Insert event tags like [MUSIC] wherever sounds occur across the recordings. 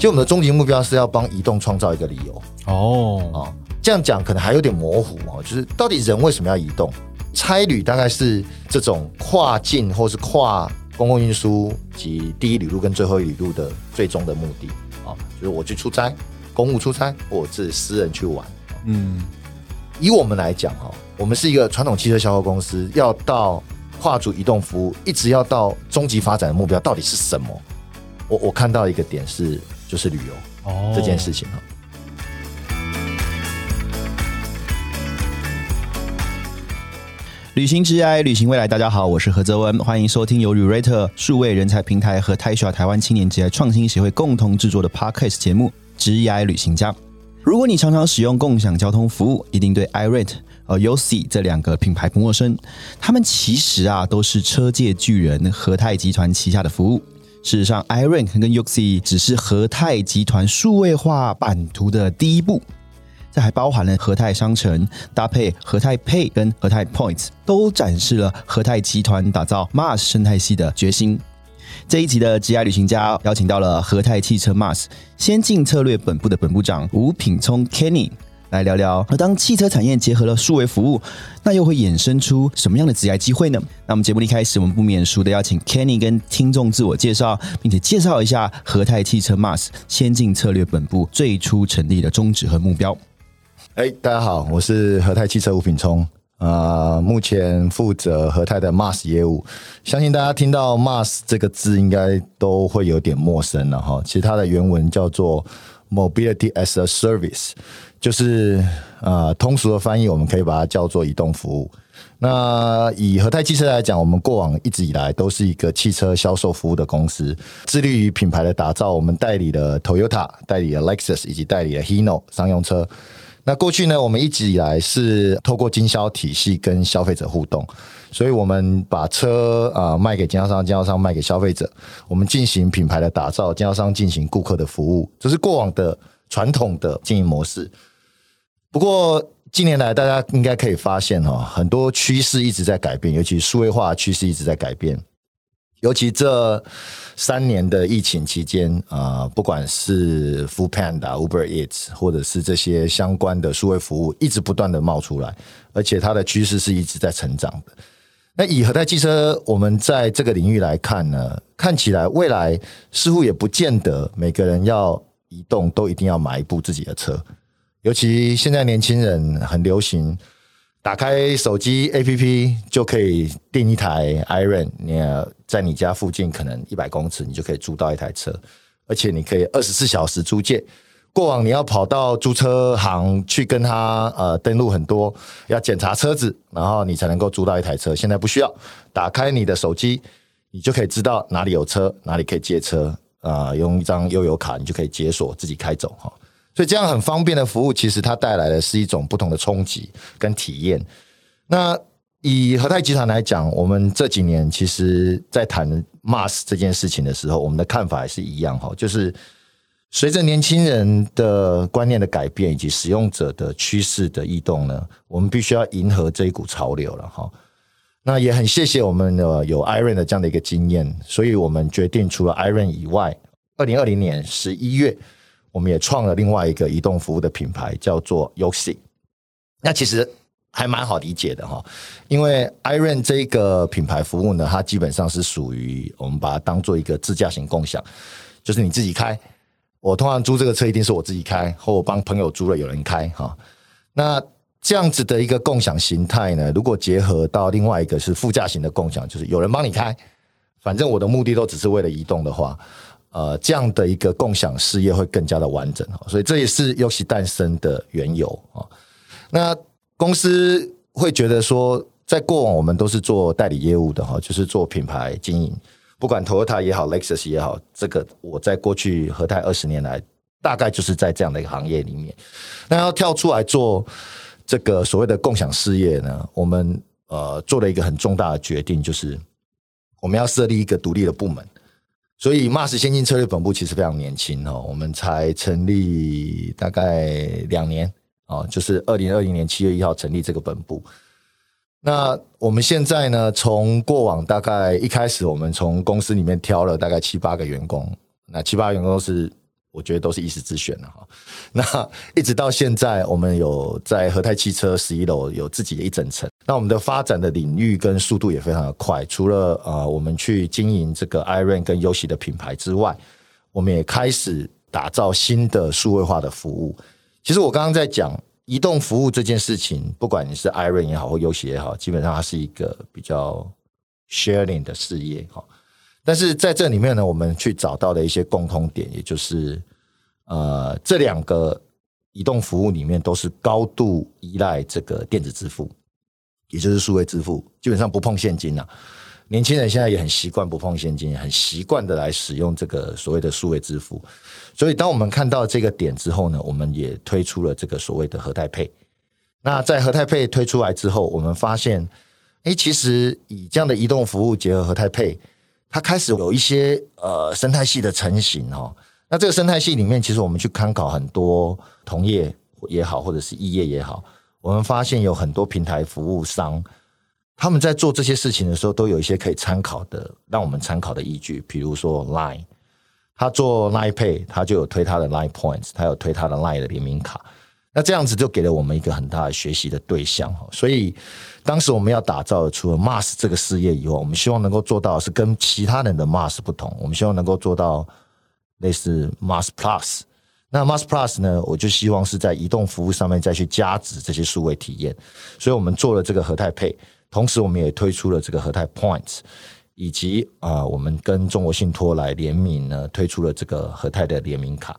就我们的终极目标是要帮移动创造一个理由哦，哦。这样讲可能还有点模糊哦，就是到底人为什么要移动？差旅大概是这种跨境或是跨公共运输及第一旅路跟最后一旅路的最终的目的啊、哦，就是我去出差，公务出差，或者是私人去玩。嗯，以我们来讲哦，我们是一个传统汽车销售公司，要到跨足移动服务，一直要到终极发展的目标到底是什么？我我看到一个点是，就是旅游哦，这件事情哈。旅行之爱，旅行未来。大家好，我是何泽文，欢迎收听由 Rate 数位人才平台和 t a i a 台湾青年职业创新协会共同制作的 Podcast 节目《职业旅行家》。如果你常常使用共享交通服务，一定对 iRent 和 Yosi 这两个品牌不陌生。他们其实啊，都是车界巨人和泰集团旗下的服务。事实上，iRent 跟 Yosi 只是和泰集团数位化版图的第一步。这还包含了和泰商城搭配和泰 Pay 跟和泰 Points，都展示了和泰集团打造 Mars 生态系的决心。这一集的职业旅行家邀请到了和泰汽车 Mars 先进策略本部的本部长吴品聪 Kenny 来聊聊，而当汽车产业结合了数位服务，那又会衍生出什么样的职业机会呢？那么节目一开始，我们不免俗的邀请 Kenny 跟听众自我介绍，并且介绍一下和泰汽车 Mars 先进策略本部最初成立的宗旨和目标。哎，大家好，我是和泰汽车吴品聪，呃，目前负责和泰的 MAS 业务。相信大家听到 MAS 这个字，应该都会有点陌生了哈。其实它的原文叫做 Mobility as a Service，就是呃通俗的翻译，我们可以把它叫做移动服务。那以和泰汽车来讲，我们过往一直以来都是一个汽车销售服务的公司，致力于品牌的打造。我们代理了 Toyota，代理了 Lexus，以及代理了 Hino 商用车。那过去呢，我们一直以来是透过经销体系跟消费者互动，所以我们把车啊、卖给经销商，经销商卖给消费者，我们进行品牌的打造，经销商进行顾客的服务，这是过往的传统的经营模式。不过近年来，大家应该可以发现哈，很多趋势一直在改变，尤其数位化趋势一直在改变。尤其这三年的疫情期间，啊、不管是 Food Panda、Uber Eats，或者是这些相关的数位服务，一直不断的冒出来，而且它的趋势是一直在成长的。那以和泰汽车，我们在这个领域来看呢，看起来未来似乎也不见得每个人要移动都一定要买一部自己的车，尤其现在年轻人很流行。打开手机 APP 就可以订一台 Iron，你在你家附近可能一百公尺，你就可以租到一台车，而且你可以二十四小时租借。过往你要跑到租车行去跟他呃登录很多，要检查车子，然后你才能够租到一台车。现在不需要，打开你的手机，你就可以知道哪里有车，哪里可以借车啊、用一张悠游卡，你就可以解锁自己开走哈。所以这样很方便的服务，其实它带来的是一种不同的冲击跟体验。那以和泰集团来讲，我们这几年其实，在谈 Mars 这件事情的时候，我们的看法也是一样哈，就是随着年轻人的观念的改变以及使用者的趋势的异动呢，我们必须要迎合这一股潮流了哈。那也很谢谢我们的有 Iron 的这样的一个经验，所以我们决定除了 Iron 以外，二零二零年十一月。我们也创了另外一个移动服务的品牌，叫做 Yosi。那其实还蛮好理解的哈，因为 Iron 这个品牌服务呢，它基本上是属于我们把它当做一个自驾型共享，就是你自己开。我通常租这个车一定是我自己开，或我帮朋友租了有人开哈。那这样子的一个共享形态呢，如果结合到另外一个是副驾型的共享，就是有人帮你开，反正我的目的都只是为了移动的话。呃，这样的一个共享事业会更加的完整，所以这也是游戏诞生的缘由啊。那公司会觉得说，在过往我们都是做代理业务的哈，就是做品牌经营，不管 Toyota 也好，Lexus 也好，这个我在过去和泰二十年来，大概就是在这样的一个行业里面。那要跳出来做这个所谓的共享事业呢，我们呃做了一个很重大的决定，就是我们要设立一个独立的部门。所以，Mars 先进策略本部其实非常年轻哦，我们才成立大概两年哦，就是二零二零年七月一号成立这个本部。那我们现在呢，从过往大概一开始，我们从公司里面挑了大概七八个员工，那七八个员工是我觉得都是一时之选了哈。[LAUGHS] 那一直到现在，我们有在和泰汽车十一楼有自己的一整层。那我们的发展的领域跟速度也非常的快。除了呃，我们去经营这个 iRun 跟优喜的品牌之外，我们也开始打造新的数位化的服务。其实我刚刚在讲移动服务这件事情，不管你是 iRun 也好或优喜也好，基本上它是一个比较 sharing 的事业哈。但是在这里面呢，我们去找到的一些共通点，也就是呃，这两个移动服务里面都是高度依赖这个电子支付，也就是数位支付，基本上不碰现金啊。年轻人现在也很习惯不碰现金，很习惯的来使用这个所谓的数位支付。所以，当我们看到这个点之后呢，我们也推出了这个所谓的和泰配。那在和泰配推出来之后，我们发现，哎，其实以这样的移动服务结合和泰配。它开始有一些呃生态系的成型哦。那这个生态系里面，其实我们去参考很多同业也好，或者是异业也好，我们发现有很多平台服务商，他们在做这些事情的时候，都有一些可以参考的，让我们参考的依据。比如说 Line，他做 Line Pay，他就有推他的 Line Points，他有推他的 Line 的联名卡。那这样子就给了我们一个很大的学习的对象哈，所以当时我们要打造的除了 Mars 这个事业以外，我们希望能够做到是跟其他人的 Mars 不同，我们希望能够做到类似 Mars Plus。那 Mars Plus 呢，我就希望是在移动服务上面再去加值这些数位体验，所以我们做了这个和泰配同时我们也推出了这个和泰 Points，以及啊，我们跟中国信托来联名呢，推出了这个和泰的联名卡。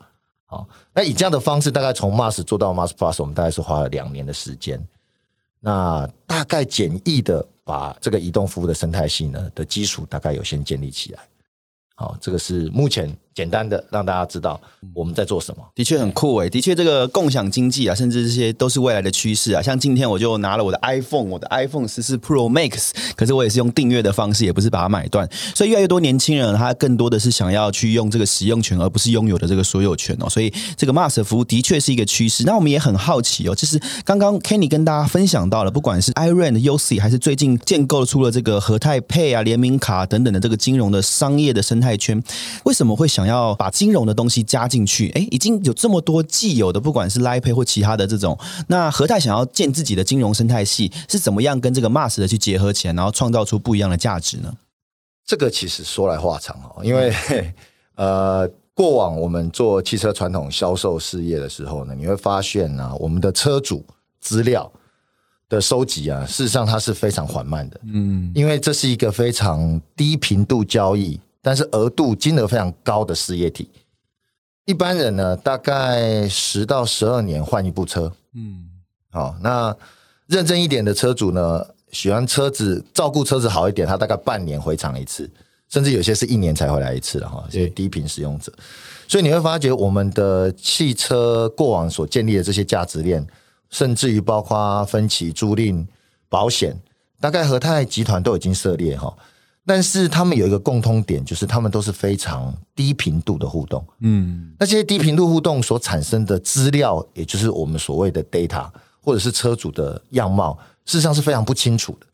好，那以这样的方式，大概从 Mars 做到 Mars Plus，我们大概是花了两年的时间。那大概简易的把这个移动服务的生态系呢的基础，大概有先建立起来。好，这个是目前。简单的让大家知道我们在做什么，的确很酷诶。的确，这个共享经济啊，甚至这些都是未来的趋势啊。像今天我就拿了我的 iPhone，我的 iPhone 十四 Pro Max，可是我也是用订阅的方式，也不是把它买断。所以越来越多年轻人，他更多的是想要去用这个使用权，而不是拥有的这个所有权哦。所以这个 Mars 服务的确是一个趋势。那我们也很好奇哦，就是刚刚 Kenny 跟大家分享到了，不管是 iRent、UC，还是最近建构出了这个和泰 Pay 啊、联名卡等等的这个金融的商业的生态圈，为什么会想要把金融的东西加进去，哎，已经有这么多既有的，不管是 l i p a y 或其他的这种，那和泰想要建自己的金融生态系，是怎么样跟这个 Mars 的去结合起来，然后创造出不一样的价值呢？这个其实说来话长哦，因为 [LAUGHS] 呃，过往我们做汽车传统销售事业的时候呢，你会发现呢，我们的车主资料的收集啊，事实上它是非常缓慢的，嗯，因为这是一个非常低频度交易，但是额度金额非常高的事业体。一般人呢，大概十到十二年换一部车。嗯，好，那认真一点的车主呢，喜欢车子照顾车子好一点，他大概半年回厂一次，甚至有些是一年才回来一次了哈。这些低频使用者，所以你会发觉我们的汽车过往所建立的这些价值链，甚至于包括分期租赁、保险，大概和泰集团都已经涉猎哈。但是他们有一个共通点，就是他们都是非常低频度的互动。嗯，那这些低频度互动所产生的资料，也就是我们所谓的 data，或者是车主的样貌，事实上是非常不清楚的。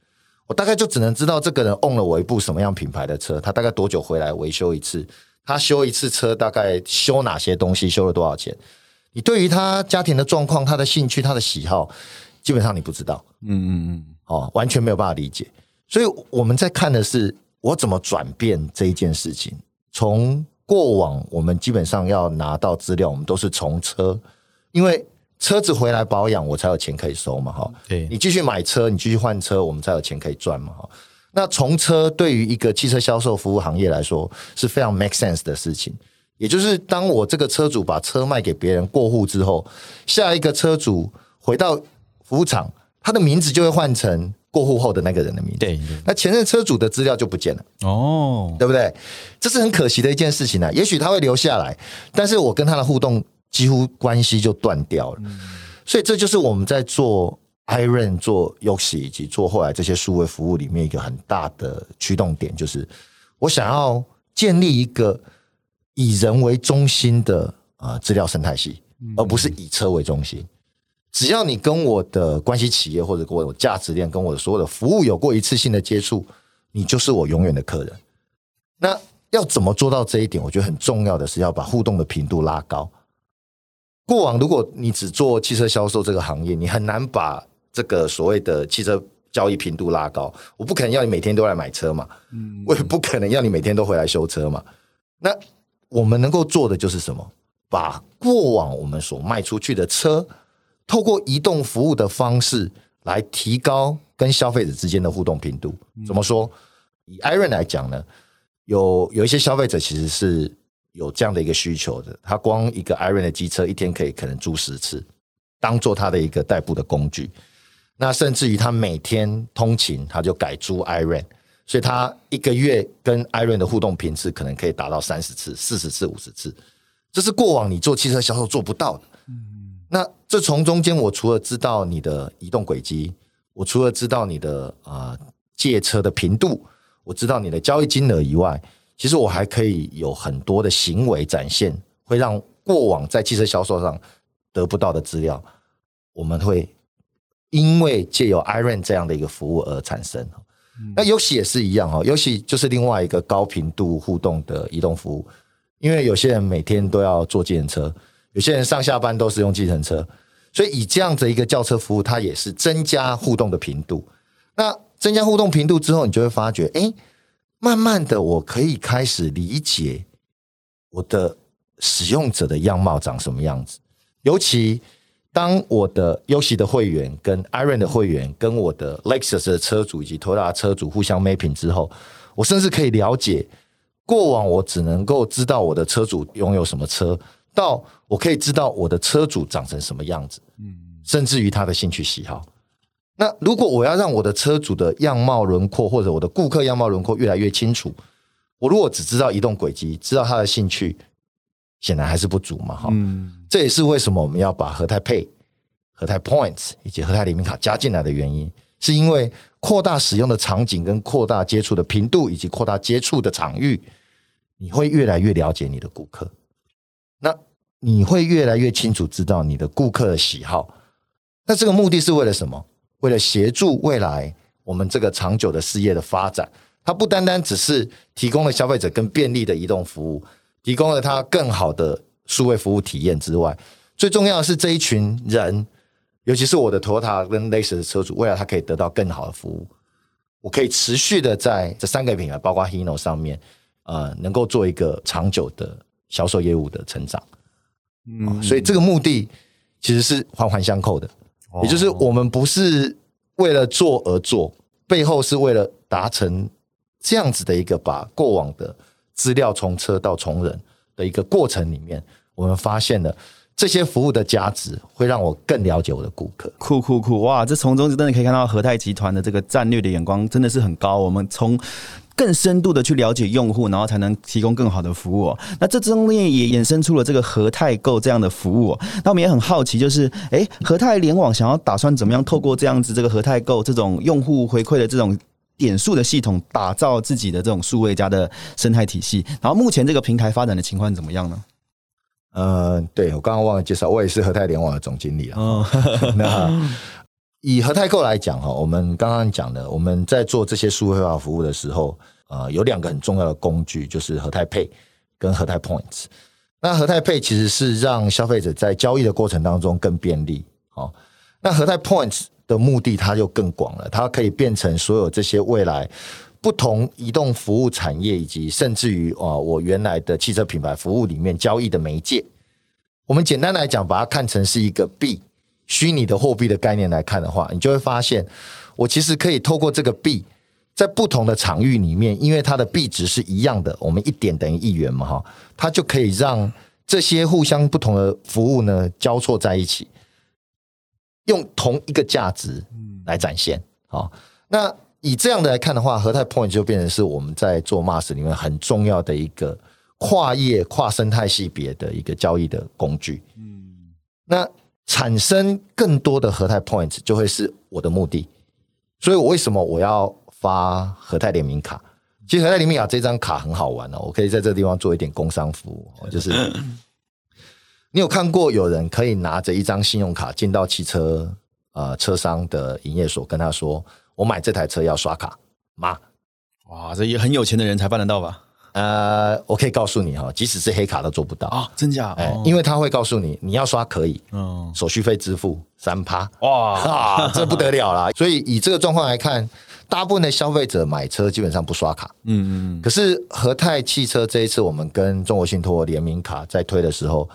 我大概就只能知道这个人 own 了我一部什么样品牌的车，他大概多久回来维修一次，他修一次车大概修哪些东西，修了多少钱。你对于他家庭的状况、他的兴趣、他的喜好，基本上你不知道。嗯嗯嗯，哦，完全没有办法理解。所以我们在看的是我怎么转变这一件事情。从过往我们基本上要拿到资料，我们都是从车，因为车子回来保养，我才有钱可以收嘛，哈。对，你继续买车，你继续换车，我们才有钱可以赚嘛，哈。那从车对于一个汽车销售服务行业来说是非常 make sense 的事情。也就是当我这个车主把车卖给别人过户之后，下一个车主回到服务厂，他的名字就会换成。过户后的那个人的名字，对，那前任车主的资料就不见了，哦，对不对？这是很可惜的一件事情呢。也许他会留下来，但是我跟他的互动几乎关系就断掉了。所以这就是我们在做 Iron、做 Yoshi 以及做后来这些数位服务里面一个很大的驱动点，就是我想要建立一个以人为中心的啊资料生态系，而不是以车为中心。只要你跟我的关系企业或者跟我有价值链，跟我的所有的服务有过一次性的接触，你就是我永远的客人。那要怎么做到这一点？我觉得很重要的是要把互动的频度拉高。过往如果你只做汽车销售这个行业，你很难把这个所谓的汽车交易频度拉高。我不可能要你每天都来买车嘛，嗯，我也不可能要你每天都回来修车嘛。那我们能够做的就是什么？把过往我们所卖出去的车，透过移动服务的方式来提高跟消费者之间的互动频度。怎么说？以 Iron 来讲呢，有有一些消费者其实是。有这样的一个需求的，他光一个 Iron 的机车一天可以可能租十次，当做他的一个代步的工具。那甚至于他每天通勤，他就改租 Iron，所以他一个月跟 Iron 的互动频次可能可以达到三十次、四十次、五十次，这是过往你做汽车销售做不到的。嗯，那这从中间，我除了知道你的移动轨迹，我除了知道你的啊借车的频度，我知道你的交易金额以外。其实我还可以有很多的行为展现，会让过往在汽车销售上得不到的资料，我们会因为借由 Iron 这样的一个服务而产生。那游戏也是一样哈，游戏就是另外一个高频度互动的移动服务。因为有些人每天都要坐计程车，有些人上下班都是用计程车，所以以这样的一个轿车服务，它也是增加互动的频度。那增加互动频度之后，你就会发觉，哎。慢慢的，我可以开始理解我的使用者的样貌长什么样子。尤其当我的优喜的会员、跟 Iron 的会员、跟我的 Lexus 的车主以及 Toyota 车主互相 mapping 之后，我甚至可以了解过往我只能够知道我的车主拥有什么车，到我可以知道我的车主长成什么样子，嗯，甚至于他的兴趣喜好。那如果我要让我的车主的样貌轮廓，或者我的顾客样貌轮廓越来越清楚，我如果只知道移动轨迹，知道他的兴趣，显然还是不足嘛，哈。嗯，这也是为什么我们要把和泰 Pay、和泰 Points 以及和泰联名卡加进来的原因，是因为扩大使用的场景、跟扩大接触的频度以及扩大接触的场域，你会越来越了解你的顾客，那你会越来越清楚知道你的顾客的喜好，那这个目的是为了什么？为了协助未来我们这个长久的事业的发展，它不单单只是提供了消费者更便利的移动服务，提供了它更好的数位服务体验之外，最重要的是这一群人，尤其是我的 Toyota 跟 Lexus 的车主，未来他可以得到更好的服务。我可以持续的在这三个品牌，包括 Hino 上面，呃，能够做一个长久的销售业务的成长。嗯，所以这个目的其实是环环相扣的。也就是我们不是为了做而做，背后是为了达成这样子的一个把过往的资料从车到从人的一个过程里面，我们发现了这些服务的价值，会让我更了解我的顾客。酷酷酷！哇，这从中真的可以看到和泰集团的这个战略的眼光真的是很高。我们从更深度的去了解用户，然后才能提供更好的服务。那这中间也衍生出了这个和泰购这样的服务。那我们也很好奇，就是哎，和泰联网想要打算怎么样透过这样子这个和泰购这种用户回馈的这种点数的系统，打造自己的这种数位加的生态体系。然后目前这个平台发展的情况怎么样呢？呃，对我刚刚忘了介绍，我也是和泰联网的总经理啊。[LAUGHS] 那以和泰购来讲哈，我们刚刚讲的，我们在做这些数位化服务的时候，呃，有两个很重要的工具，就是和泰 Pay 跟和泰 Points。那和泰 Pay 其实是让消费者在交易的过程当中更便利，好。那和泰 Points 的目的它就更广了，它可以变成所有这些未来不同移动服务产业以及甚至于啊，我原来的汽车品牌服务里面交易的媒介。我们简单来讲，把它看成是一个币。虚拟的货币的概念来看的话，你就会发现，我其实可以透过这个币，在不同的场域里面，因为它的币值是一样的，我们一点等于一元嘛，哈，它就可以让这些互相不同的服务呢交错在一起，用同一个价值来展现。好，那以这样的来看的话，和泰 Point 就变成是我们在做 Mars 里面很重要的一个跨业跨生态系别的一个交易的工具。嗯，那。产生更多的和泰 points 就会是我的目的，所以我为什么我要发和泰联名卡？其实和泰联名卡这张卡很好玩哦，我可以在这个地方做一点工商服务，就是 [LAUGHS] 你有看过有人可以拿着一张信用卡进到汽车呃车商的营业所，跟他说我买这台车要刷卡吗？哇，这也很有钱的人才办得到吧？呃，我可以告诉你哈，即使是黑卡都做不到。啊，真假？哎，哦因为他会告诉你，你要刷可以，嗯，手续费支付三趴，哇，[LAUGHS] 啊，这不得了啦！[LAUGHS] 所以以这个状况来看，大部分的消费者买车基本上不刷卡。嗯嗯可是和泰汽车这一次，我们跟中国信托联名卡在推的时候，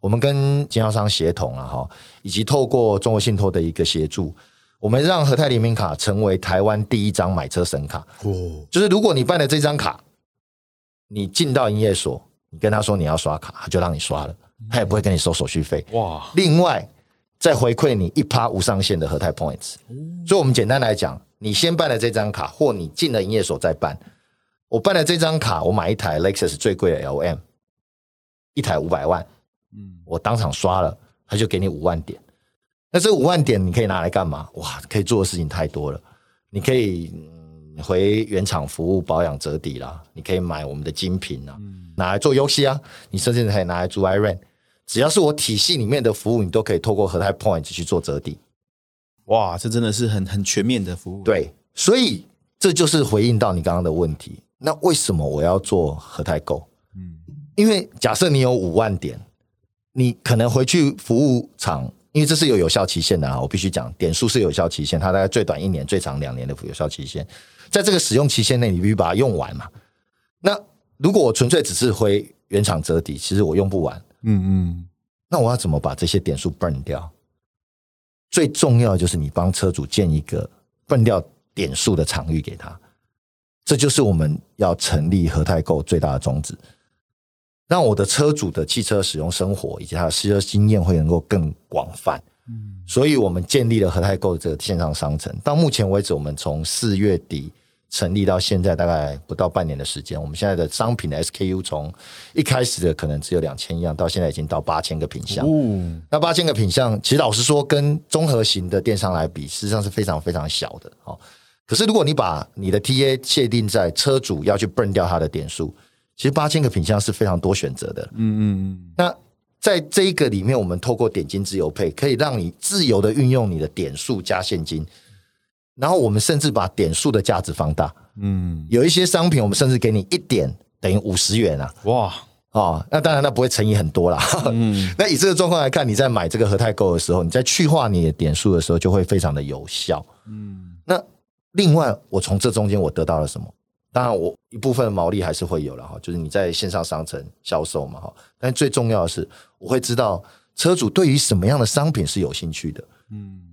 我们跟经销商协同了哈，以及透过中国信托的一个协助，我们让和泰联名卡成为台湾第一张买车神卡。哦，就是如果你办了这张卡，你进到营业所，你跟他说你要刷卡，他就让你刷了，他也不会跟你收手续费。哇，另外再回馈你一趴无上限的和泰 points。所以，我们简单来讲，你先办了这张卡，或你进了营业所再办。我办了这张卡，我买一台 Lexus 最贵的 LM，一台五百万，嗯，我当场刷了，他就给你五万点。那这五万点你可以拿来干嘛？哇，可以做的事情太多了。你可以、嗯回原厂服务保养折抵啦，你可以买我们的精品啦，拿来做游戏啊，你甚至可以拿来做 iRent。只要是我体系里面的服务，你都可以透过和泰 Point 去做折抵。哇，这真的是很很全面的服务。，对，所以这就是回应到你刚刚的问题。那为什么我要做和泰购？嗯因为假设你有五万点，你可能回去服务厂，因为这是有有效期限的啊，我必须讲，点数是有效期限，它大概最短一年，最长两年的有效期限。在这个使用期限内，你必须把它用完嘛。那如果我纯粹只是回原厂折抵，其实我用不完，嗯嗯，那我要怎么把这些点数 burn 掉？最重要的就是你帮车主建一个 burn 掉点数的场域给他，这就是我们要成立和泰购最大的宗旨，让我的车主的汽车使用生活以及他的汽车经验会能够更广泛。嗯所以我们建立了和泰购这个线上商城。到目前为止，我们从四月底成立到现在，大概不到半年的时间。我们现在的商品的 SKU 从一开始的可能只有两千样，到现在已经到八千个品项。嗯，那八千个品项，其实老实说，跟综合型的电商来比，事实上是非常非常小的哦。可是如果你把你的 TA 界定在车主要去 burn 掉他的点数，其实八千个品项是非常多选择的。嗯嗯嗯那在这一个里面，我们透过点金自由配，可以让你自由的运用你的点数加现金，然后我们甚至把点数的价值放大。嗯有一些商品，我们甚至给你一点等于五十元啊。嗯，哇，哦，那当然，那不会乘以很多啦。嗯 [LAUGHS] 那以这个状况来看，你在买这个和泰购的时候，你在去化你的点数的时候，就会非常的有效。嗯那另外，我从这中间我得到了什么？当然，我一部分的毛利还是会有了哈，就是你在线上商城销售嘛哈。但最重要的是，我会知道车主对于什么样的商品是有兴趣的，嗯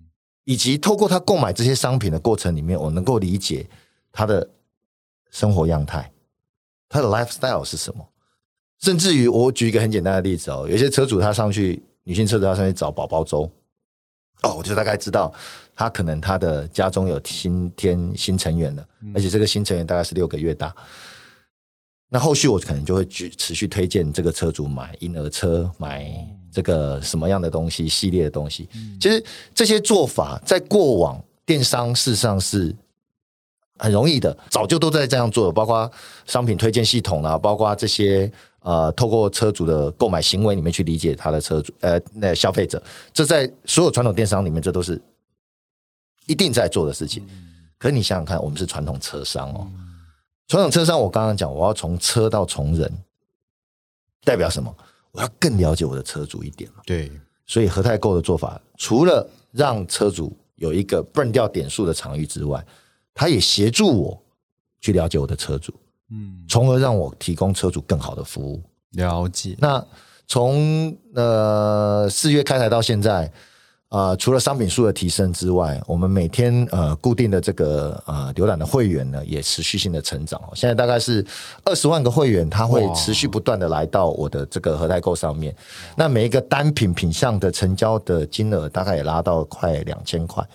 以及透过他购买这些商品的过程里面，我能够理解他的生活样态，他的 lifestyle 是什么。甚至于，我举一个很简单的例子哦，有些车主他上去，女性车主他上去找宝宝粥，哦，我就大概知道他可能他的家中有新添新成员了，而且这个新成员大概是六个月大。那后续我可能就会去持续推荐这个车主买婴儿车，买这个什么样的东西系列的东西。其实这些做法在过往电商事实上是很容易的，早就都在这样做，包括商品推荐系统啦，包括这些呃，透过车主的购买行为里面去理解他的车主呃那消费者，这在所有传统电商里面，这都是一定在做的事情。可是你想想看，我们是传统车商哦，传统车商，我刚刚讲，我要从车到从人，代表什么？我要更了解我的车主一点嘛。对，所以和泰购的做法，除了让车主有一个 burn 掉点数的场域之外，他也协助我去了解我的车主，嗯，从而让我提供车主更好的服务。了解，那从呃四月开台到现在，呃，除了商品数的提升之外，我们每天呃固定的这个呃浏览的会员呢，也持续性的成长。现在大概是二十万个会员，他会持续不断的来到我的这个和代购上面。那每一个单品品项的成交的金额，大概也拉到快两千块。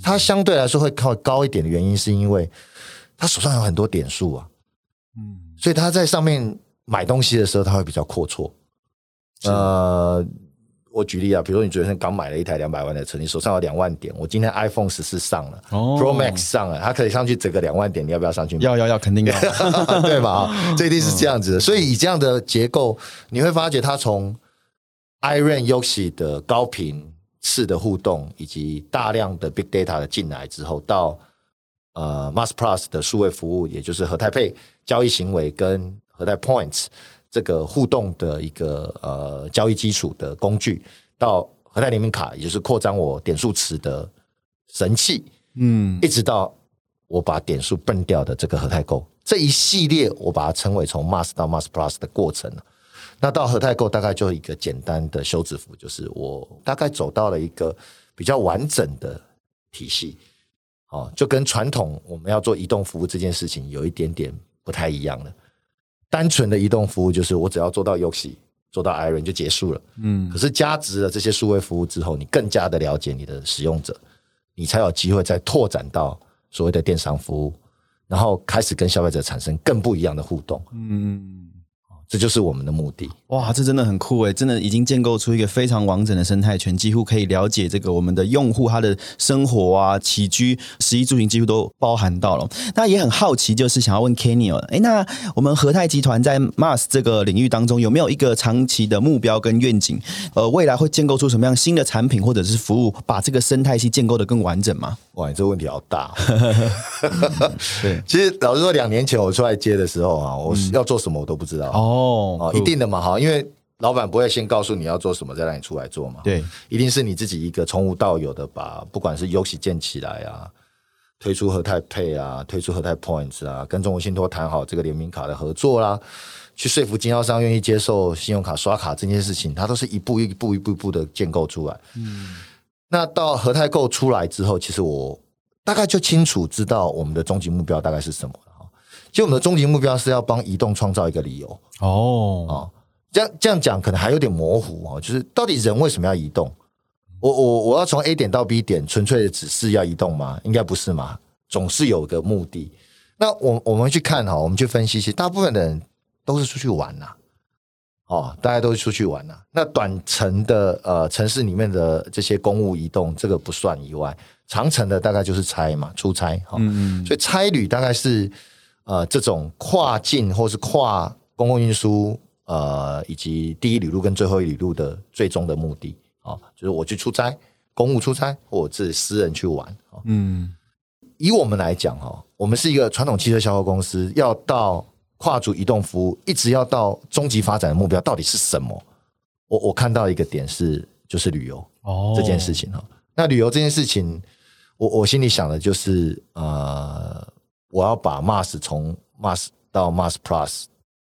它相对来说会靠高一点的原因，是因为他手上有很多点数啊。嗯所以他在上面买东西的时候，他会比较阔绰。呃，我举例啊，比如说你昨天刚买了一台两百万的车，你手上有两万点，我今天 iPhone 十四上了、哦 p r o Max 上了，它可以上去整个两万点，你要不要上去？要要要，肯定要，[LAUGHS] 对吧？啊 [LAUGHS] 这一定是这样子的。所以以这样的结构，你会发觉它从 Iron Yoshi 的高频次的互动，以及大量的 Big Data 的进来之后，到呃 Mass Plus 的数位服务，也就是和泰配交易行为跟和泰 Points 这个互动的一个呃交易基础的工具，到和泰联名卡，也就是扩张我点数池的神器，嗯。一直到我把点数笨掉的这个和泰购。这一系列，我把它称为从 Mass 到 Mass Plus 的过程那到和泰购大概就一个简单的休止符，就是我大概走到了一个比较完整的体系，哦，就跟传统我们要做移动服务这件事情有一点点不太一样了。单纯的移动服务就是我只要做到 Yoxi，做到 Iron 就结束了。嗯可是加值了这些数位服务之后，你更加的了解你的使用者，你才有机会再拓展到所谓的电商服务，然后开始跟消费者产生更不一样的互动。嗯。这就是我们的目的。哇，这真的很酷诶！真的已经建构出一个非常完整的生态圈，几乎可以了解这个我们的用户他的生活啊、起居、食衣住行几乎都包含到了。那也很好奇，就是想要问 Kenny 哦，哎，那我们和泰集团在 Mars 这个领域当中有没有一个长期的目标跟愿景？呃，未来会建构出什么样新的产品或者是服务，把这个生态系建构的更完整吗？哇，你这个问题好大、哦。[LAUGHS] [LAUGHS] 对，其实老实说，两年前我出来接的时候啊，我是要做什么我都不知道。哦哦，一定的嘛，哈，因为老板不会先告诉你要做什么，再让你出来做嘛。对，一定是你自己一个从无到有的把，不管是 Yoxi 建起来啊，推出和泰 Pay 啊，推出和泰 Points 啊，跟中国信托谈好这个联名卡的合作啦，去说服经销商愿意接受信用卡刷卡这件事情，它都是一步一步一步一步的建构出来。嗯，那到和泰购出来之后，其实我大概就清楚知道我们的终极目标大概是什么。其实我们的终极目标是要帮移动创造一个理由。哦，哦，这样这样讲可能还有点模糊哦，就是到底人为什么要移动？我我我要从 A 点到 B 点，纯粹的只是要移动吗？应该不是嘛，总是有个目的。那我我们去看哈，我们去分析，其实大部分的人都是出去玩呐、哦，大家都是出去玩呐、那短程的呃城市里面的这些公务移动，这个不算以外，长程的大概就是差嘛，出差哈。嗯所以差旅大概是呃这种跨境或是跨公共运输呃以及第一旅路跟最后一旅路的最终的目的啊、哦就是我去出差，公务出差，或者私人去玩。哦嗯以我们来讲哈，我们是一个传统汽车销售公司，要到跨足移动服务，一直要到终极发展的目标到底是什么？我我看到一个点是，就是旅游。哦这件事情哈。那旅游这件事情，我我心里想的就是，呃，我要把 Mars 从 Mars 到 Mars Plus，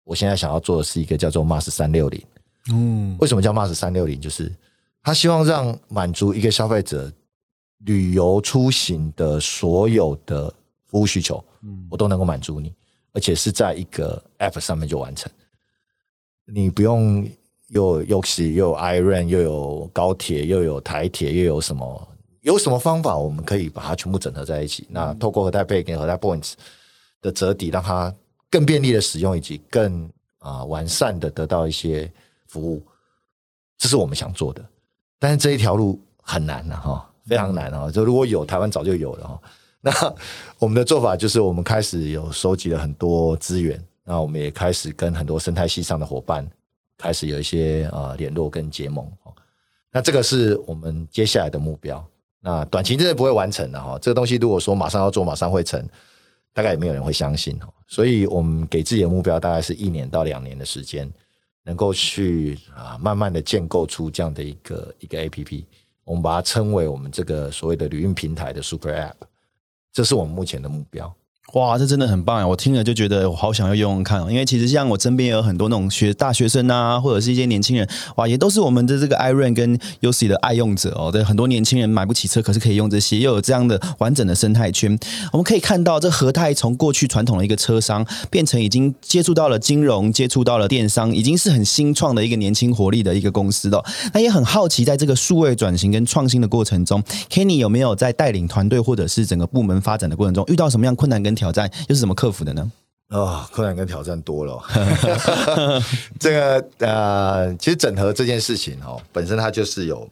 我现在想要做的是一个叫做 Mars 三六零。嗯为什么叫 Mars 三六零？就是他希望让满足一个消费者旅游出行的所有的服务需求，嗯我都能够满足你，而且是在一个 App 上面就完成。你不用又有 Yoxi 又有 Iron 又有高铁又有台铁又有什么有什么方法，我们可以把它全部整合在一起。那透过和泰 Pay 跟和带 Points 的折抵，让它更便利的使用，以及更啊、完善的得到一些服务，这是我们想做的。但是这一条路很难的、哈，非常难啊！就如果有台湾早就有了哈。那我们的做法就是，我们开始有收集了很多资源，那我们也开始跟很多生态系上的伙伴开始有一些呃联络跟结盟哦。那这个是我们接下来的目标。那短期真的不会完成的哈，这个东西如果说马上要做，马上会成，大概也没有人会相信哦。所以我们给自己的目标大概是一年到两年的时间，能够去啊慢慢的建构出这样的一个一个 A P P，我们把它称为我们这个所谓的旅运平台的 Super App，这是我们目前的目标。哇，这真的很棒呀！我听了就觉得我好想要用用看哦，因为其实像我身边也有很多那种学大学生啊，或者是一些年轻人，哇，也都是我们的这个 Iron 跟 UC 的爱用者哦。对，很多年轻人买不起车，可是可以用这些，又有这样的完整的生态圈。我们可以看到，这和泰从过去传统的一个车商，变成已经接触到了金融，接触到了电商，已经是很新创的一个年轻活力的一个公司了。那也很好奇，在这个数位转型跟创新的过程中，Kenny 有没有在带领团队或者是整个部门发展的过程中，遇到什么样困难跟挑战，又是怎么克服的呢？啊、困难跟挑战多了哦、[LAUGHS] 这个呃，其实整合这件事情哦，本身它就是有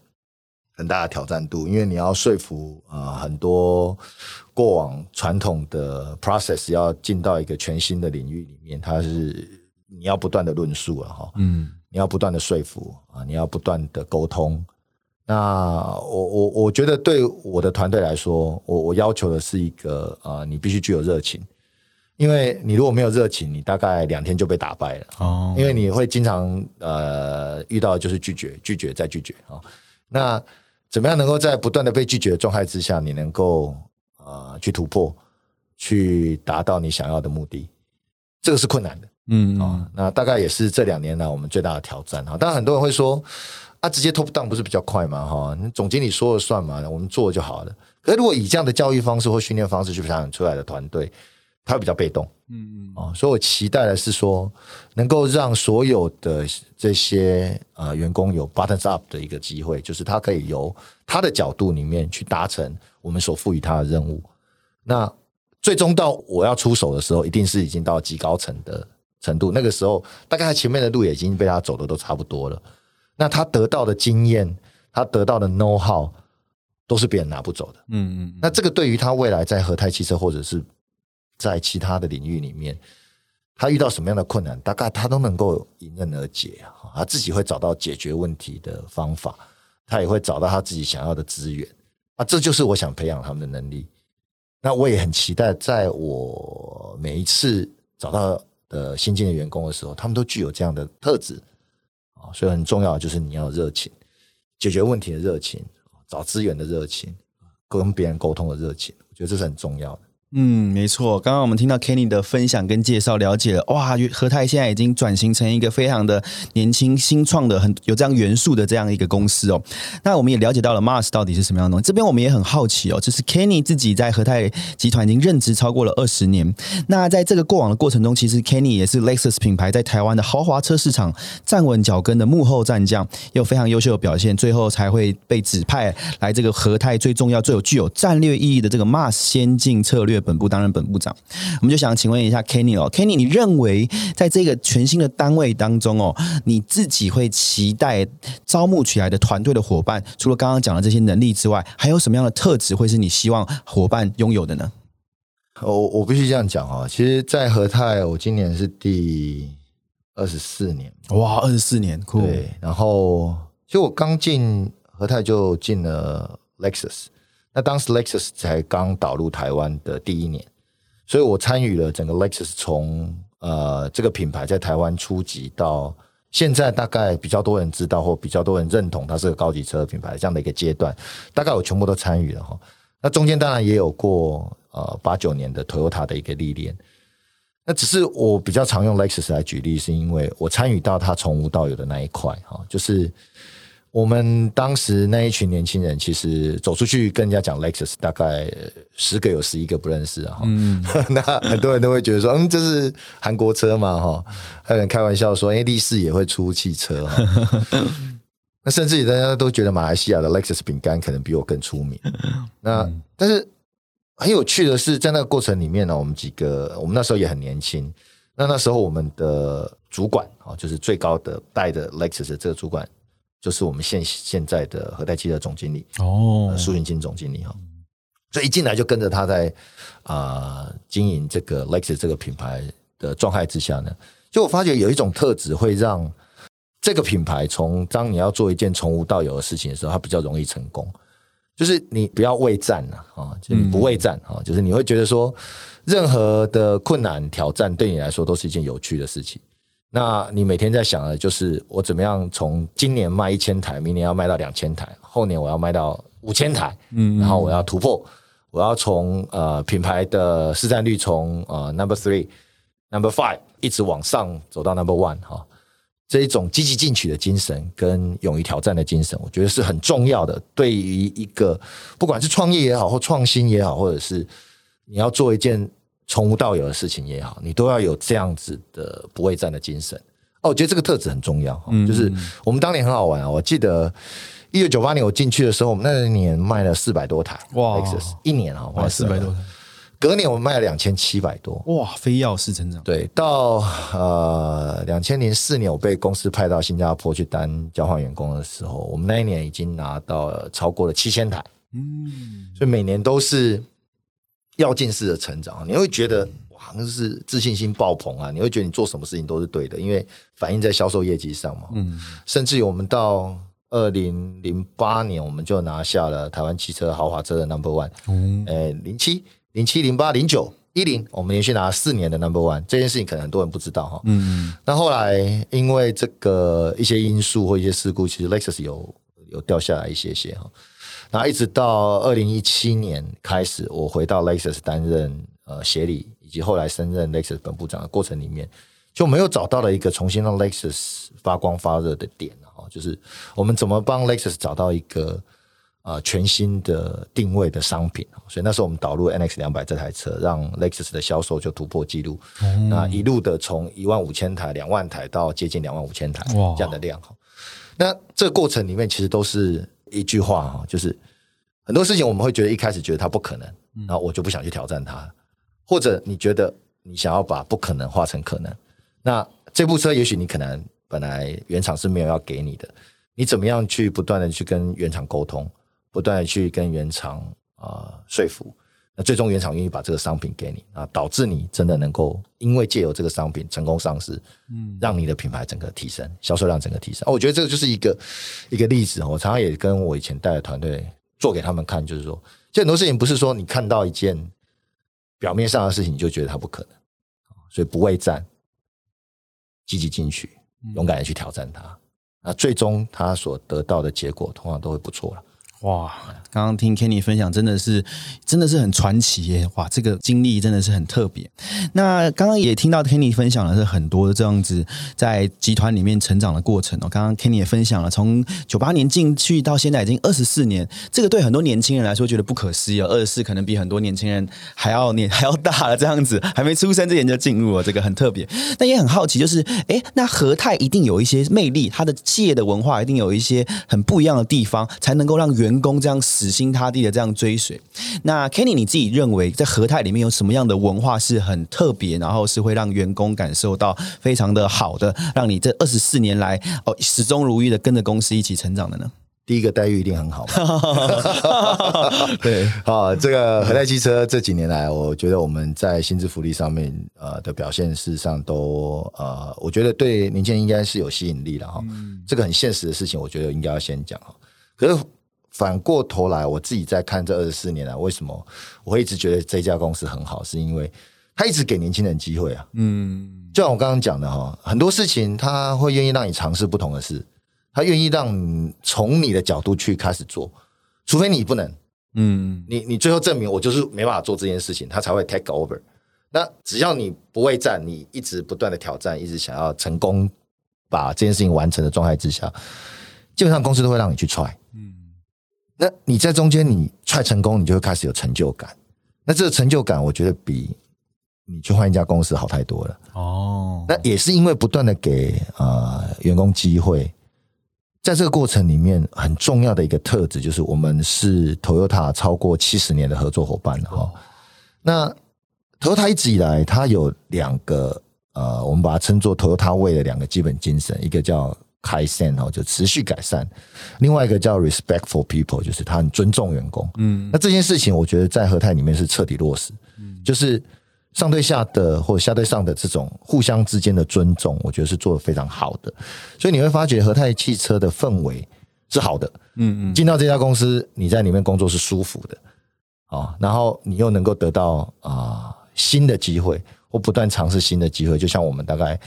很大的挑战度，因为你要说服啊、呃很多过往传统的 process 要进到一个全新的领域里面，它是你要不断的论述了哈，嗯你要不断的说服啊，你要不断的沟通。那我我我觉得对我的团队来说，我我要求的是一个啊、呃你必须具有热情。因为你如果没有热情，你大概两天就被打败了。哦，因为你会经常呃遇到就是拒绝、拒绝再拒绝啊、那怎么样能够在不断的被拒绝的状态之下，你能够呃去突破，去达到你想要的目的？这个是困难的嗯啊、那大概也是这两年来我们最大的挑战啊。当然很多人会说啊，直接 top down 不是比较快嘛？哈，你总经理说了算嘛，我们做就好了。可是如果以这样的教育方式或训练方式去培养出来的团队，他会比较被动。嗯哦，所以我期待的是说，能够让所有的这些呃员工有 buttons up 的一个机会，就是他可以由他的角度里面去达成我们所赋予他的任务。那最终到我要出手的时候，一定是已经到极高层的程度。那个时候，大概他前面的路也已经被他走的都差不多了。那他得到的经验，他得到的 know how，都是别人拿不走的。嗯嗯那这个对于他未来在和泰汽车或者是在其他的领域里面，他遇到什么样的困难，大概他都能够迎刃而解啊，他自己会找到解决问题的方法，他也会找到他自己想要的资源啊，这就是我想培养他们的能力。那我也很期待，在我每一次找到的新进的员工的时候，他们都具有这样的特质啊，所以很重要的就是你要热情，解决问题的热情，找资源的热情，跟别人沟通的热情，我觉得这是很重要的。嗯，没错。刚刚我们听到 Kenny 的分享跟介绍，了解了哇，和泰现在已经转型成一个非常的年轻、新创的、很有这样元素的这样一个公司哦。那我们也了解到了 Mars 到底是什么样的东西。这边我们也很好奇哦，就是 Kenny 自己在和泰集团已经任职超过了二十年。那在这个过往的过程中，其实 Kenny 也是 Lexus 品牌在台湾的豪华车市场站稳脚跟的幕后战将，有非常优秀的表现，最后才会被指派来这个和泰最重要、最有具有战略意义的这个 Mars 先进策略本部担任本部长。我们就想请问一下 Kenny 哦，Kenny，你认为在这个全新的单位当中哦，你自己会期待招募起来的团队的伙伴，除了刚刚讲的这些能力之外，还有什么样的特质会是你希望伙伴拥有的呢？我我必须这样讲啊，其实，在和泰，我今年是第二十四年，哇，二十四年，酷，对，然后其实我刚进和泰就进了 Lexus，那当时 Lexus 才刚导入台湾的第一年，所以我参与了整个 Lexus 从呃这个品牌在台湾初级到现在大概比较多人知道或比较多人认同它是个高级车品牌这样的一个阶段，大概我全部都参与了哈。那中间当然也有过呃八九年的 Toyota 的一个历练。那只是我比较常用 Lexus 来举例，是因为我参与到它从无到有的那一块哈，就是我们当时那一群年轻人，其实走出去跟人家讲 Lexus，大概十个有十一个不认识啊。嗯，[LAUGHS] 那很多人都会觉得说，嗯，这是韩国车嘛哈，还有人开玩笑说，哎，力士也会出汽车哈。[LAUGHS] 那甚至于大家都觉得马来西亚的 Lexus 饼干可能比我更出名。[LAUGHS] 那但是很有趣的是，在那个过程里面呢，我们几个，我们那时候也很年轻。那那时候我们的主管啊，就是最高的带的 Lexus 的这个主管，就是我们现现在的和泰汽车总经理哦呃苏云金总经理哈。所以一进来就跟着他在啊、经营这个 Lexus 这个品牌的状态之下呢，就我发觉有一种特质会让这个品牌从当你要做一件从无到有的事情的时候，它比较容易成功。就是你不要畏战呐啊，就是你不畏战啊，就是你会觉得说，任何的困难挑战对你来说都是一件有趣的事情。那你每天在想的就是我怎么样从今年卖一千台，明年要卖到两千台，后年我要卖到五千台，嗯，然后我要突破，我要从呃品牌的市占率从呃 number three、number five 一直往上走到 number one 哈、这一种积极进取的精神跟勇于挑战的精神，我觉得是很重要的。对于一个不管是创业也好，或创新也好，或者是你要做一件从无到有的事情也好，你都要有这样子的不畏战的精神。哦，我觉得这个特质很重要。嗯，就是我们当年很好玩啊，我记得一九九八年我进去的时候，我们那一年卖了四百多台哇一年啊，卖哇，了四百多，隔年我们卖了两千七百多。哇，非要式成长，对，到呃两千零四年，我被公司派到新加坡去当交换员工的时候，我们那一年已经拿到了超过了七千台，嗯，所以每年都是要进式的成长。你会觉得哇，那是自信心爆棚啊！你会觉得你做什么事情都是对的，因为反映在销售业绩上嘛。嗯，甚至于我们到二零零八年，我们就拿下了台湾汽车豪华车的 Number One。嗯，诶，零七、零七、零八、零九一零，我们连续拿了四年的 Number One，这件事情可能很多人不知道哈。嗯，那后来因为这个一些因素或一些事故，其实 Lexus 有有掉下来一些些哈。然后一直到二零一七年开始，我回到 Lexus 担任呃协理，以及后来升任 Lexus 本部长的过程里面，就没有找到了一个重新让 Lexus 发光发热的点哈，就是我们怎么帮 Lexus 找到一个。呃，全新的定位的商品，所以那时候我们导入 NX 两百这台车，让 Lexus 的销售就突破纪录。那一路的从一万五千台、两万台到接近两万五千台这样的量哈。那这个过程里面其实都是一句话哈，就是很多事情我们会觉得一开始觉得它不可能，然后我就不想去挑战它，或者你觉得你想要把不可能化成可能。那这部车也许你可能本来原厂是没有要给你的，你怎么样去不断的去跟原厂沟通？不断的去跟原厂啊说服，那最终原厂愿意把这个商品给你啊，导致你真的能够因为借由这个商品成功上市，嗯，让你的品牌整个提升，销售量整个提升。我觉得这个就是一个一个例子。我常常也跟我以前带的团队做给他们看，就是说，这很多事情不是说你看到一件表面上的事情你就觉得它不可能，所以不畏战，积极进取，勇敢的去挑战它，那最终他所得到的结果通常都会不错了。哇，刚刚听 Kenny 分享，真的是真的是很传奇耶！哇，这个经历真的是很特别。那刚刚也听到 Kenny 分享了是很多这样子在集团里面成长的过程哦。刚刚 Kenny 也分享了，从九八年进去到现在已经二十四年，这个对很多年轻人来说觉得不可思议。二十四可能比很多年轻人还要年 [LAUGHS] 还要大了，这样子还没出生之前就进入了，这个很特别。那也很好奇，就是哎，那和泰一定有一些魅力，它的企业的文化一定有一些很不一样的地方，才能够让员员工这样死心塌地的这样追随，那 Kenny 你自己认为在和泰里面有什么样的文化是很特别，然后是会让员工感受到非常的好的，让你这二十四年来哦始终如一的跟着公司一起成长的呢？第一个待遇一定很好，[LAUGHS] 对，好，这个和泰汽车这几年来，我觉得我们在薪资福利上面呃的表现，事实上都呃，我觉得对年轻人应该是有吸引力的哈。这个很现实的事情，我觉得应该要先讲哈。可是。反过头来，我自己在看这二十四年来，为什么我会一直觉得这家公司很好？是因为他一直给年轻人机会啊。嗯，就像我刚刚讲的哈，很多事情他会愿意让你尝试不同的事，他愿意让你从你的角度去开始做，除非你不能。嗯，你你最后证明我就是没办法做这件事情，他才会 take over。那只要你不畏战，你一直不断的挑战，一直想要成功把这件事情完成的状态之下，基本上公司都会让你去 try。那你在中间你踹成功，你就会开始有成就感。那这个成就感，我觉得比你去换一家公司好太多了。哦，那也是因为不断的给啊员工机会，在这个过程里面，很重要的一个特质就是我们是 Toyota 超过七十年的合作伙伴了哈。那 Toyota 一直以来，它有两个呃，我们把它称作 Toyota 位的两个基本精神，一个叫。开善哦，就持续改善。另外一个叫 respect for people，就是他很尊重员工。嗯，那这件事情我觉得在和泰里面是彻底落实。嗯，就是上对下的或者下对上的这种互相之间的尊重，我觉得是做的非常好的。所以你会发觉和泰汽车的氛围是好的。嗯嗯，进到这家公司，你在里面工作是舒服的啊，然后你又能够得到啊新的机会或不断尝试新的机会，就像我们大概。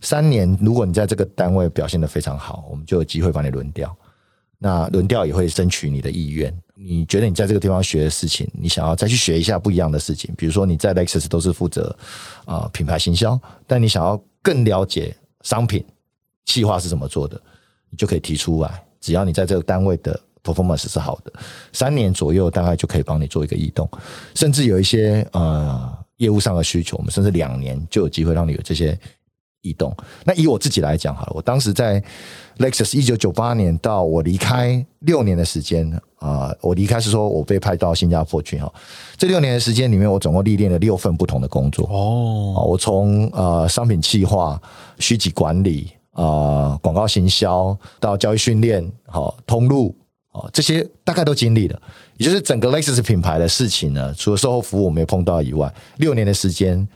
三年，如果你在这个单位表现的非常好，我们就有机会把你轮调。那轮调也会争取你的意愿。你觉得你在这个地方学的事情，你想要再去学一下不一样的事情，比如说你在 Lexus 都是负责啊品牌行销，但你想要更了解商品计划是怎么做的，你就可以提出来。只要你在这个单位的 performance 是好的，三年左右大概就可以帮你做一个移动，甚至有一些呃业务上的需求，我们甚至两年就有机会让你有这些。移动。那以我自己来讲好了，我当时在 Lexus 一九九八年到我离开六年的时间啊，我离开是说我被派到新加坡去哈。这六年的时间里面，我总共历练了六份不同的工作哦。我从呃商品企划、虚级管理啊、广告行销到教育训练、好通路啊这些大概都经历了。也就是整个 Lexus 品牌的事情呢，除了售后服务我没碰到以外，六年的时间，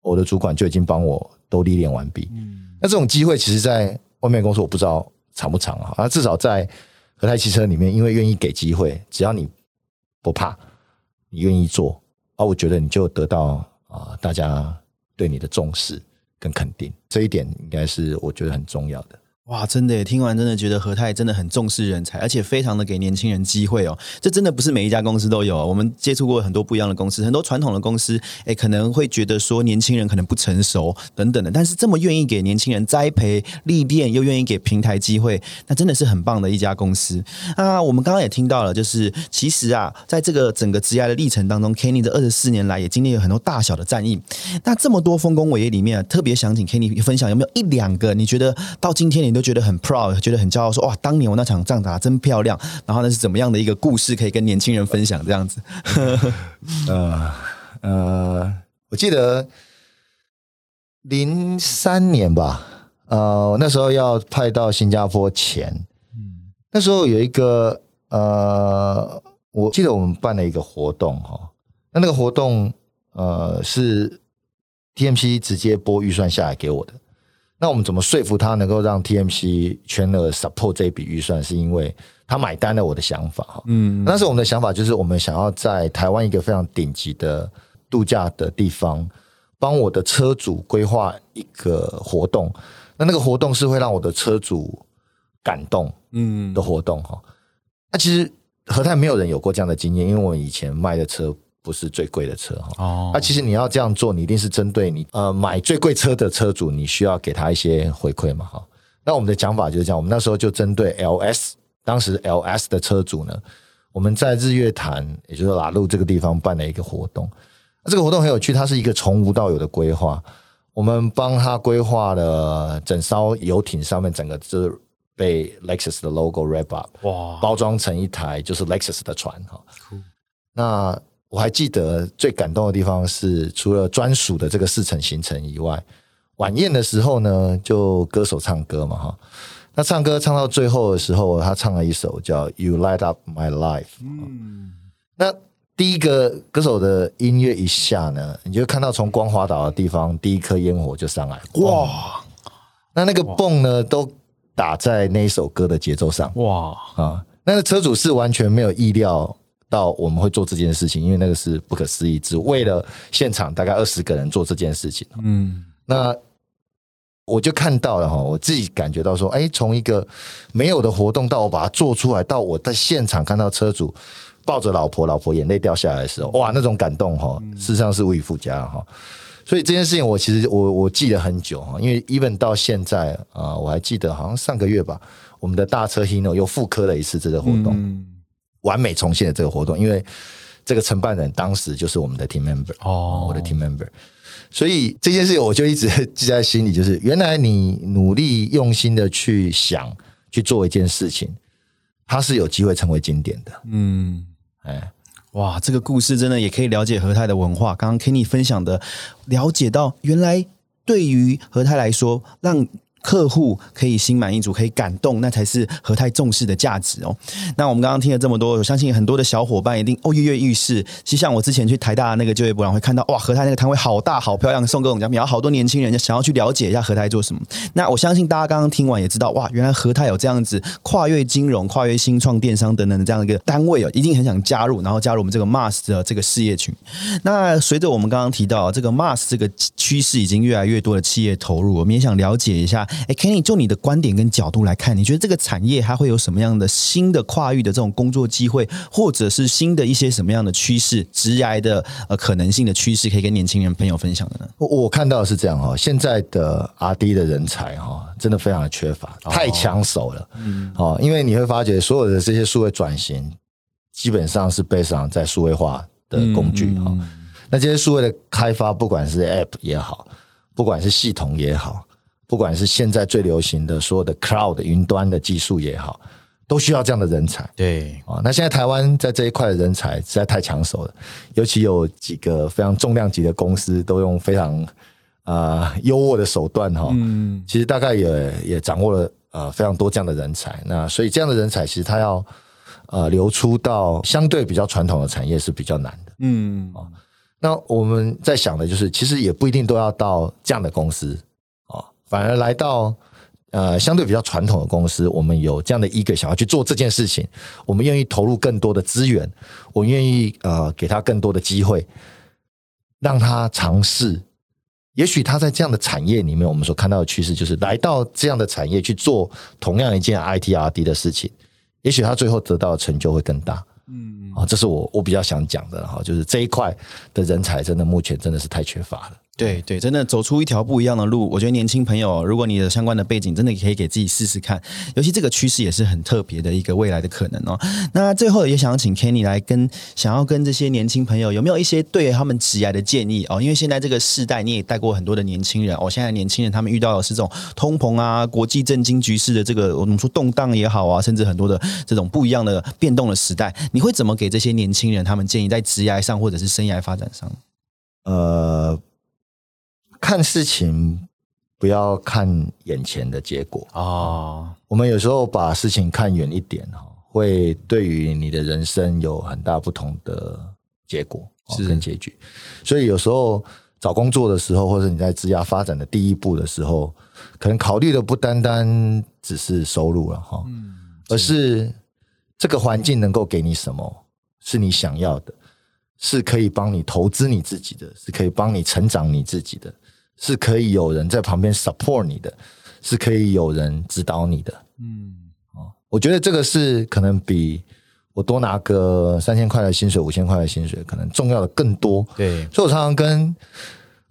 我的主管就已经帮我。都历练完毕，嗯那这种机会其实，在外面公司我不知道长不长啊。啊，至少在和泰汽车里面，因为愿意给机会，只要你不怕，你愿意做啊，我觉得你就得到啊大家对你的重视跟肯定，这一点应该是我觉得很重要的。哇，真的！听完真的觉得和泰真的很重视人才，而且非常的给年轻人机会哦。这真的不是每一家公司都有。我们接触过很多不一样的公司，很多传统的公司，哎，可能会觉得说年轻人可能不成熟等等的。但是这么愿意给年轻人栽培历练，又愿意给平台机会，那真的是很棒的一家公司。那我们刚刚也听到了，就是其实啊，在这个整个职业的历程当中，Kenny 这二十四年来也经历了很多大小的战役。那这么多丰功伟业里面，特别想请 Kenny 分享，有没有一两个你觉得到今天你你都觉得很 proud，觉得很骄傲，说哇，当年我那场仗打真漂亮，然后那是怎么样的一个故事，可以跟年轻人分享这样子。[LAUGHS] 呃呃，我记得零三年吧，呃，那时候要派到新加坡前，嗯，那时候有一个呃，我记得我们办了一个活动哈，那那个活动呃是 TMC 直接拨预算下来给我的。那我们怎么说服他能够让 TMC 全额 support 这笔预算？是因为他买单了我的想法哈。嗯，那时候我们的想法就是我们想要在台湾一个非常顶级的度假的地方，帮我的车主规划一个活动。那那个活动是会让我的车主感动，嗯的活动哈。那其实和泰没有人有过这样的经验，因为我们以前卖的车。不是最贵的车哈，哦，那其实你要这样做，你一定是针对你呃买最贵车的车主，你需要给他一些回馈嘛哈。那我们的讲法就是这样，我们那时候就针对 LS，当时 LS 的车主呢，我们在日月潭，也就是拉路这个地方办了一个活动。那这个活动很有趣，它是一个从无到有的规划，我们帮他规划了整艘游艇上面整个就是被 Lexus 的 logo wrap up，哇，包装成一台就是 Lexus 的船哈。那我还记得最感动的地方是，除了专属的这个四层行程以外，晚宴的时候呢，就歌手唱歌嘛，哈。那唱歌唱到最后的时候，他唱了一首叫《You Light Up My Life》。嗯。那第一个歌手的音乐一下呢，你就看到从光华岛的地方第一颗烟火就上来，哇！那那个泵呢，都打在那一首歌的节奏上，哇！啊，那个车主是完全没有意料。到我们会做这件事情，因为那个是不可思议，只为了现场大概二十个人做这件事情。嗯，那我就看到了哈，我自己感觉到说，哎，从一个没有的活动到我把它做出来，到我在现场看到车主抱着老婆，老婆眼泪掉下来的时候，哇，那种感动哈，事实上是无以复加哈。所以这件事情我其实我我记得很久哈，因为 even 到现在啊，我还记得好像上个月吧，我们的大车 Hino 又复刻了一次这个活动。完美重现的这个活动，因为这个承办人当时就是我们的 team member 哦，我的 team member，所以这件事情我就一直记在心里，就是原来你努力用心的去想去做一件事情，它是有机会成为经典的。嗯，哎，哇，这个故事真的也可以了解和泰的文化。刚刚 Kenny 分享的，了解到原来对于和泰来说，让客户可以心满意足，可以感动，那才是和泰重视的价值哦。那我们刚刚听了这么多，我相信很多的小伙伴一定哦跃跃欲试。其实像我之前去台大那个就业博览会，看到哇，和泰那个摊位好大好漂亮，送各种奖品，然后好多年轻人就想要去了解一下和泰做什么。那我相信大家刚刚听完也知道，哇，原来和泰有这样子跨越金融、跨越新创电商等等的这样一个单位哦，一定很想加入，然后加入我们这个 MAS 的这个事业群。那随着我们刚刚提到这个 MAS 这个趋势，已经越来越多的企业投入，我们也想了解一下。哎，Kenny，就你的观点跟角度来看，你觉得这个产业它会有什么样的新的跨域的这种工作机会，或者是新的一些什么样的趋势、直癌的呃可能性的趋势，可以跟年轻人朋友分享的呢？我我看到的是这样哈，现在的 R D 的人才哈，真的非常的缺乏，太抢手了。嗯，哦，因为你会发觉所有的这些数位转型，基本上是背上在数位化的工具哈。那这些数位的开发，不管是 App 也好，不管是系统也好。不管是现在最流行的所有的 cloud 云端的技术也好，都需要这样的人才。对啊，那现在台湾在这一块的人才实在太抢手了，尤其有几个非常重量级的公司都用非常啊优渥的手段哈。嗯，其实大概也也掌握了呃非常多这样的人才。那所以这样的人才其实他要呃流出到相对比较传统的产业是比较难的。嗯啊，那我们在想的就是，其实也不一定都要到这样的公司。反而来到呃相对比较传统的公司，我们有这样的一个想要去做这件事情，我们愿意投入更多的资源，我愿意呃给他更多的机会，让他尝试。也许他在这样的产业里面，我们所看到的趋势就是来到这样的产业去做同样一件 IT R D 的事情，也许他最后得到的成就会更大。嗯，啊，这是我我比较想讲的哈，就是这一块的人才真的目前真的是太缺乏了。对对，真的走出一条不一样的路。我觉得年轻朋友，如果你的相关的背景，真的可以给自己试试看。尤其这个趋势也是很特别的一个未来的可能哦。那最后也想要请 Kenny 来跟想要跟这些年轻朋友有没有一些对他们职业的建议哦？因为现在这个世代，你也带过很多的年轻人哦。现在年轻人他们遇到的是这种通膨啊、国际政经局势的这个我们说动荡也好啊，甚至很多的这种不一样的变动的时代，你会怎么给这些年轻人他们建议在职业上或者是生涯发展上？呃。看事情不要看眼前的结果啊！我们有时候把事情看远一点哈，会对于你的人生有很大不同的结果是跟结局。所以有时候找工作的时候，或者你在职业发展的第一步的时候，可能考虑的不单单只是收入了哈，而是这个环境能够给你什么是你想要的，是可以帮你投资你自己的，是可以帮你成长你自己的。是可以有人在旁边 support 你的，是可以有人指导你的。嗯，哦，我觉得这个是可能比我多拿个三千块的薪水、五千块的薪水，可能重要的更多。对，所以我常常跟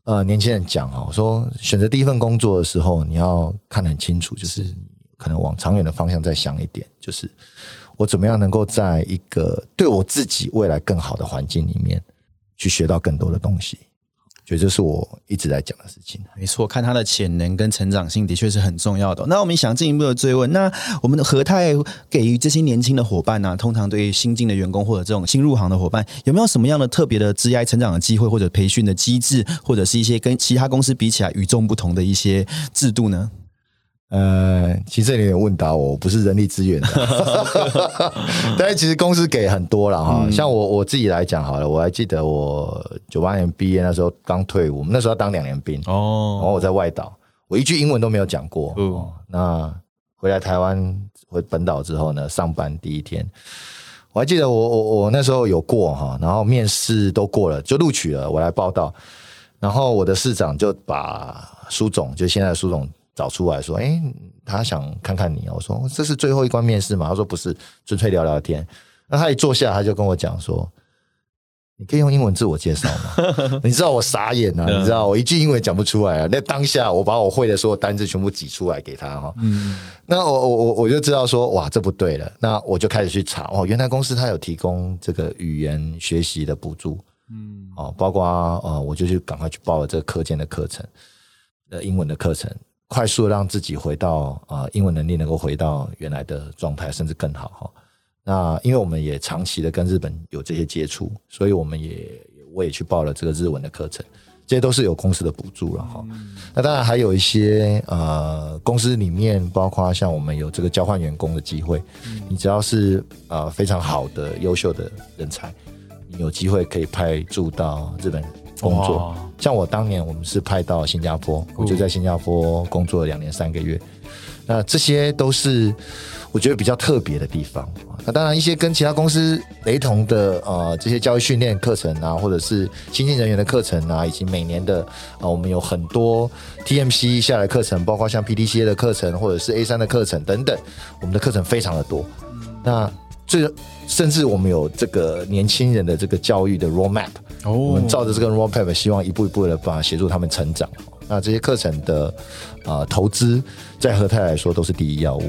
呃年轻人讲啊，我说选择第一份工作的时候，你要看得很清楚，就是可能往长远的方向再想一点，就是我怎么样能够在一个对我自己未来更好的环境里面去学到更多的东西。觉得这是我一直在讲的事情。没错，看他的潜能跟成长性的确是很重要的。那我们想进一步的追问，那我们的和泰给予这些年轻的伙伴呢，通常对于新进的员工或者这种新入行的伙伴，有没有什么样的特别的职业成长的机会，或者培训的机制，或者是一些跟其他公司比起来与众不同的一些制度呢？呃，其实这里有问答我，不是人力资源的，[LAUGHS] 但是其实公司给很多了哈。像我我自己来讲好了，我还记得我九八年毕业那时候刚退伍，我们那时候要当两年兵哦，然后我在外岛，我一句英文都没有讲过。哦，那回来台湾回本岛之后呢，上班第一天，我还记得我我我那时候有过哈，然后面试都过了，就录取了，我来报道，然后我的市长就把苏总，就现在的苏总。找出来说，哎，他想看看你。我说这是最后一关面试嘛？他说不是，纯粹聊聊天。那他一坐下，他就跟我讲说，你可以用英文自我介绍吗？[LAUGHS] 你知道我傻眼啊！你知道我一句英文讲不出来啊。那当下我把我会的所有单字全部挤出来给他哈。嗯，那我我我我就知道说，哇，这不对了。那我就开始去查哦，原来公司他有提供这个语言学习的补助。嗯，哦，包括呃，我就去赶快去报了这个课件的课程，呃，英文的课程。快速让自己回到啊，英文能力能够回到原来的状态，甚至更好哈。那因为我们也长期的跟日本有这些接触，所以我们也我也去报了这个日文的课程，这些都是有公司的补助了哈。那当然还有一些呃，公司里面包括像我们有这个交换员工的机会，你只要是呃非常好的优秀的人才，你有机会可以派驻到日本。工作像我当年，我们是派到新加坡，我就在新加坡工作了两年三个月。那这些都是我觉得比较特别的地方。那当然，一些跟其他公司雷同的呃这些教育训练课程啊，或者是新进人员的课程啊，以及每年的啊我们有很多 TMC 下来课程，包括像 PDCA 的课程，或者是 A 三的课程等等，我们的课程非常的多。那这甚至我们有这个年轻人的这个教育的 roadmap 哦。我们照着这个 roadmap，希望一步一步的把协助他们成长。那这些课程的啊投资，在和泰来说都是第一要务。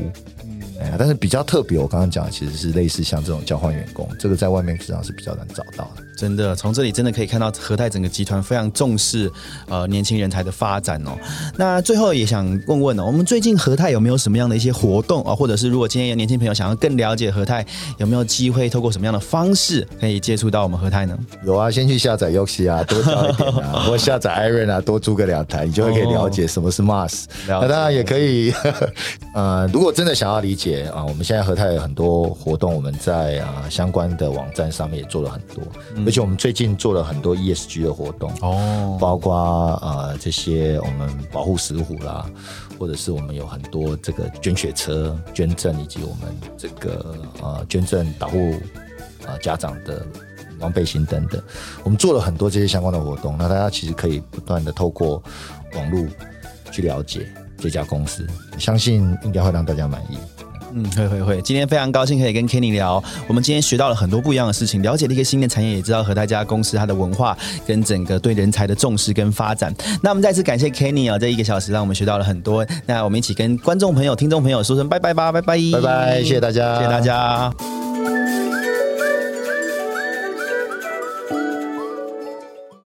嗯，但是比较特别，我刚刚讲的其实是类似像这种交换员工，这个在外面市场是比较难找到的。真的，从这里真的可以看到和泰整个集团非常重视呃年轻人才的发展哦。那最后也想问问哦，我们最近和泰有没有什么样的一些活动啊？或者是如果今天有年轻朋友想要更了解和泰，有没有机会透过什么样的方式可以接触到我们和泰呢？有啊，先去下载 Yoxi 啊，多交一点啊，[LAUGHS] 或下载 Iron 啊，多租个两台，你就会可以了解什么是 Mars。那当然也可以，[LAUGHS] 呃，如果真的想要理解啊，我们现在和泰有很多活动，我们在啊相关的网站上面也做了很多。而且我们最近做了很多 ESG 的活动哦，包括呃这些我们保护石虎啦，或者是我们有很多这个捐血车捐赠，以及我们这个呃捐赠保护啊家长的装背心等等。我们做了很多这些相关的活动，那大家其实可以不断的透过网络去了解这家公司，相信应该会让大家满意。嗯，会会会。今天非常高兴可以跟 Kenny 聊，我们今天学到了很多不一样的事情，了解了一个新的产业，也知道和大家公司它的文化跟整个对人才的重视跟发展。那我们再次感谢 Kenny 啊，这一个小时让我们学到了很多。那我们一起跟观众朋友、听众朋友说声拜拜吧，拜拜，拜拜，谢谢大家，谢谢大家。